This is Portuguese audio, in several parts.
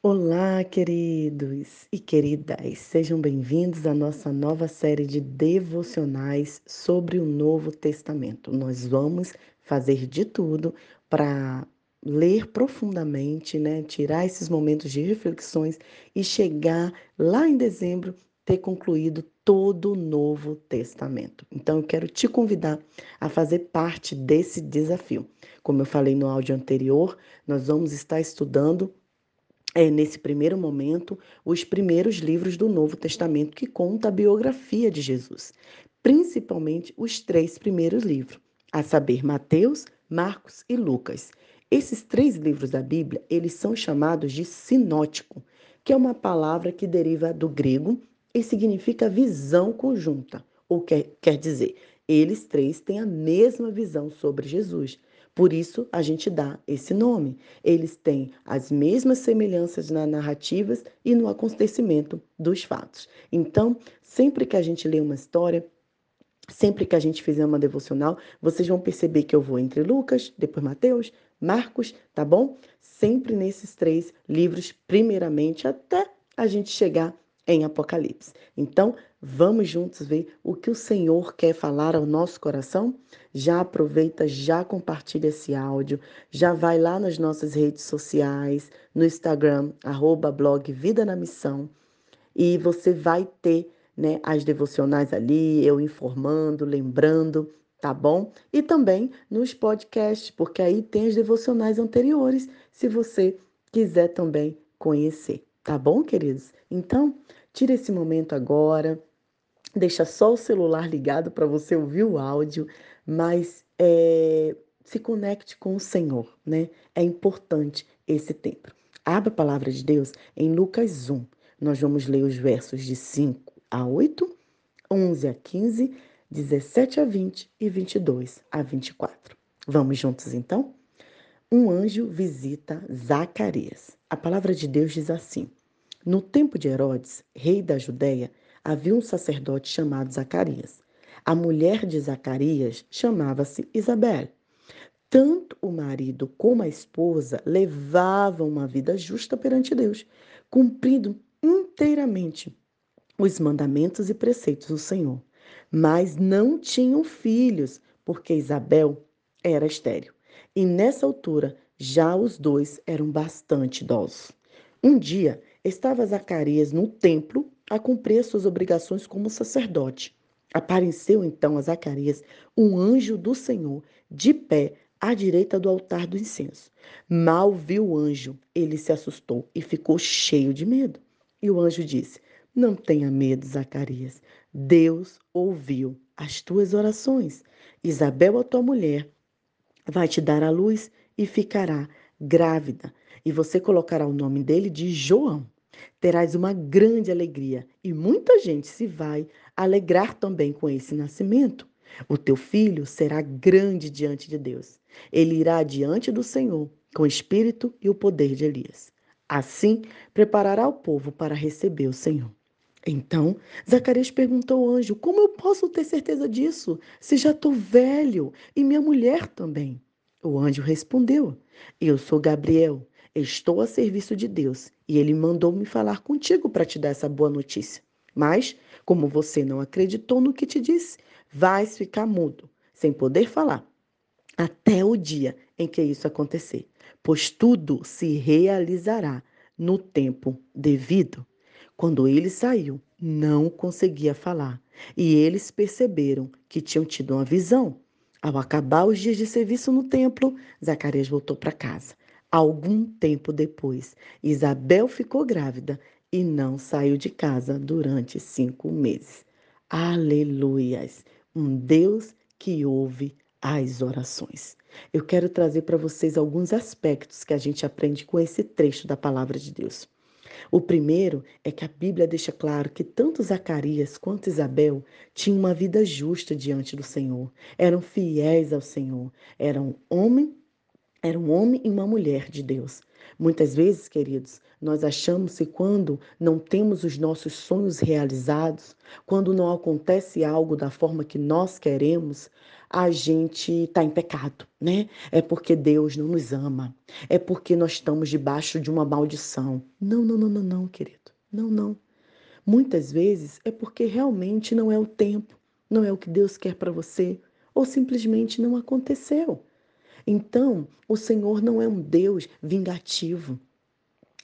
Olá, queridos e queridas, sejam bem-vindos à nossa nova série de devocionais sobre o Novo Testamento. Nós vamos fazer de tudo para ler profundamente, né, tirar esses momentos de reflexões e chegar lá em dezembro ter concluído todo o Novo Testamento. Então eu quero te convidar a fazer parte desse desafio. Como eu falei no áudio anterior, nós vamos estar estudando é, nesse primeiro momento, os primeiros livros do Novo Testamento que conta a biografia de Jesus, principalmente os três primeiros livros, a saber, Mateus, Marcos e Lucas. Esses três livros da Bíblia, eles são chamados de sinótico, que é uma palavra que deriva do grego e significa visão conjunta, ou quer, quer dizer, eles três têm a mesma visão sobre Jesus. Por isso a gente dá esse nome. Eles têm as mesmas semelhanças nas narrativas e no acontecimento dos fatos. Então, sempre que a gente lê uma história, Sempre que a gente fizer uma devocional, vocês vão perceber que eu vou entre Lucas, depois Mateus, Marcos, tá bom? Sempre nesses três livros, primeiramente, até a gente chegar em Apocalipse. Então, vamos juntos ver o que o Senhor quer falar ao nosso coração? Já aproveita, já compartilha esse áudio, já vai lá nas nossas redes sociais, no Instagram, arroba blog Vida na Missão, e você vai ter né, as devocionais ali, eu informando, lembrando, tá bom? E também nos podcasts, porque aí tem as devocionais anteriores, se você quiser também conhecer. Tá bom, queridos? Então, tira esse momento agora, deixa só o celular ligado para você ouvir o áudio, mas é, se conecte com o Senhor, né? É importante esse tempo. Abra a palavra de Deus em Lucas 1. Nós vamos ler os versos de 5 a 8, 11 a 15, 17 a 20 e 22 a 24. Vamos juntos então? Um anjo visita Zacarias. A palavra de Deus diz assim: no tempo de Herodes, rei da Judéia, havia um sacerdote chamado Zacarias. A mulher de Zacarias chamava-se Isabel. Tanto o marido como a esposa levavam uma vida justa perante Deus, cumprindo inteiramente os mandamentos e preceitos do Senhor. Mas não tinham filhos, porque Isabel era estéril. E nessa altura, já os dois eram bastante idosos. Um dia, estava Zacarias no templo a cumprir suas obrigações como sacerdote. Apareceu então a Zacarias um anjo do Senhor de pé à direita do altar do incenso. Mal viu o anjo, ele se assustou e ficou cheio de medo. E o anjo disse: Não tenha medo, Zacarias. Deus ouviu as tuas orações. Isabel, a tua mulher, vai te dar a luz e ficará grávida e você colocará o nome dele de João. Terás uma grande alegria e muita gente se vai alegrar também com esse nascimento. O teu filho será grande diante de Deus. Ele irá diante do Senhor com o espírito e o poder de Elias. Assim, preparará o povo para receber o Senhor. Então, Zacarias perguntou ao anjo: Como eu posso ter certeza disso, se já estou velho e minha mulher também? O anjo respondeu: Eu sou Gabriel Estou a serviço de Deus e ele mandou me falar contigo para te dar essa boa notícia. Mas, como você não acreditou no que te disse, vais ficar mudo, sem poder falar, até o dia em que isso acontecer, pois tudo se realizará no tempo devido. Quando ele saiu, não conseguia falar, e eles perceberam que tinham tido uma visão. Ao acabar os dias de serviço no templo, Zacarias voltou para casa. Algum tempo depois, Isabel ficou grávida e não saiu de casa durante cinco meses. Aleluias! Um Deus que ouve as orações. Eu quero trazer para vocês alguns aspectos que a gente aprende com esse trecho da palavra de Deus. O primeiro é que a Bíblia deixa claro que tanto Zacarias quanto Isabel tinham uma vida justa diante do Senhor, eram fiéis ao Senhor, eram homem era um homem e uma mulher de Deus. Muitas vezes, queridos, nós achamos que quando não temos os nossos sonhos realizados, quando não acontece algo da forma que nós queremos, a gente está em pecado, né? É porque Deus não nos ama, é porque nós estamos debaixo de uma maldição. Não, não, não, não, não, querido. Não, não. Muitas vezes é porque realmente não é o tempo, não é o que Deus quer para você, ou simplesmente não aconteceu. Então, o Senhor não é um Deus vingativo.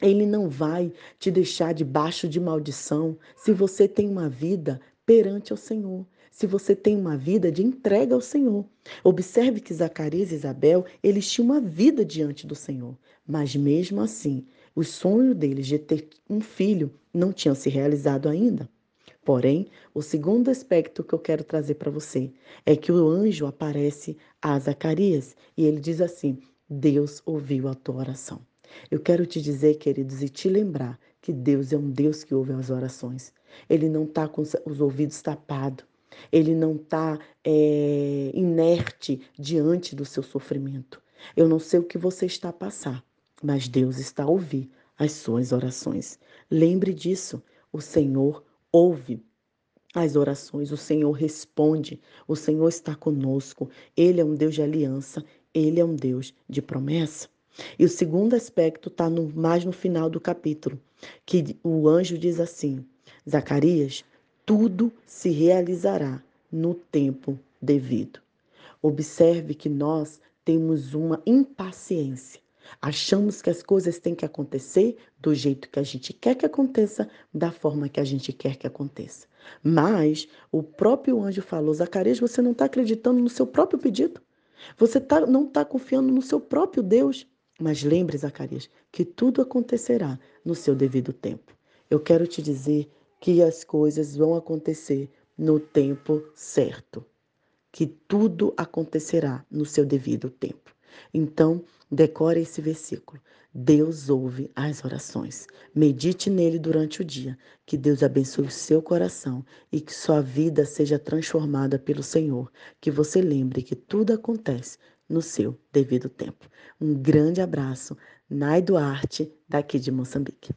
Ele não vai te deixar debaixo de maldição se você tem uma vida perante ao Senhor, se você tem uma vida de entrega ao Senhor. Observe que Zacarias e Isabel, eles tinham uma vida diante do Senhor, mas mesmo assim, o sonho deles de ter um filho não tinha se realizado ainda. Porém, o segundo aspecto que eu quero trazer para você é que o anjo aparece a Zacarias e ele diz assim: Deus ouviu a tua oração. Eu quero te dizer, queridos, e te lembrar que Deus é um Deus que ouve as orações. Ele não está com os ouvidos tapados. Ele não está é, inerte diante do seu sofrimento. Eu não sei o que você está a passar, mas Deus está a ouvir as suas orações. Lembre disso. O Senhor ouve as orações, o Senhor responde, o Senhor está conosco, Ele é um Deus de aliança, Ele é um Deus de promessa. E o segundo aspecto está mais no final do capítulo, que o anjo diz assim: Zacarias, tudo se realizará no tempo devido. Observe que nós temos uma impaciência Achamos que as coisas têm que acontecer do jeito que a gente quer que aconteça, da forma que a gente quer que aconteça. Mas o próprio anjo falou: Zacarias, você não está acreditando no seu próprio pedido? Você tá, não está confiando no seu próprio Deus? Mas lembre, Zacarias, que tudo acontecerá no seu devido tempo. Eu quero te dizer que as coisas vão acontecer no tempo certo. Que tudo acontecerá no seu devido tempo. Então, decore esse versículo. Deus ouve as orações. Medite nele durante o dia. Que Deus abençoe o seu coração e que sua vida seja transformada pelo Senhor. Que você lembre que tudo acontece no seu devido tempo. Um grande abraço. Nai Duarte, daqui de Moçambique.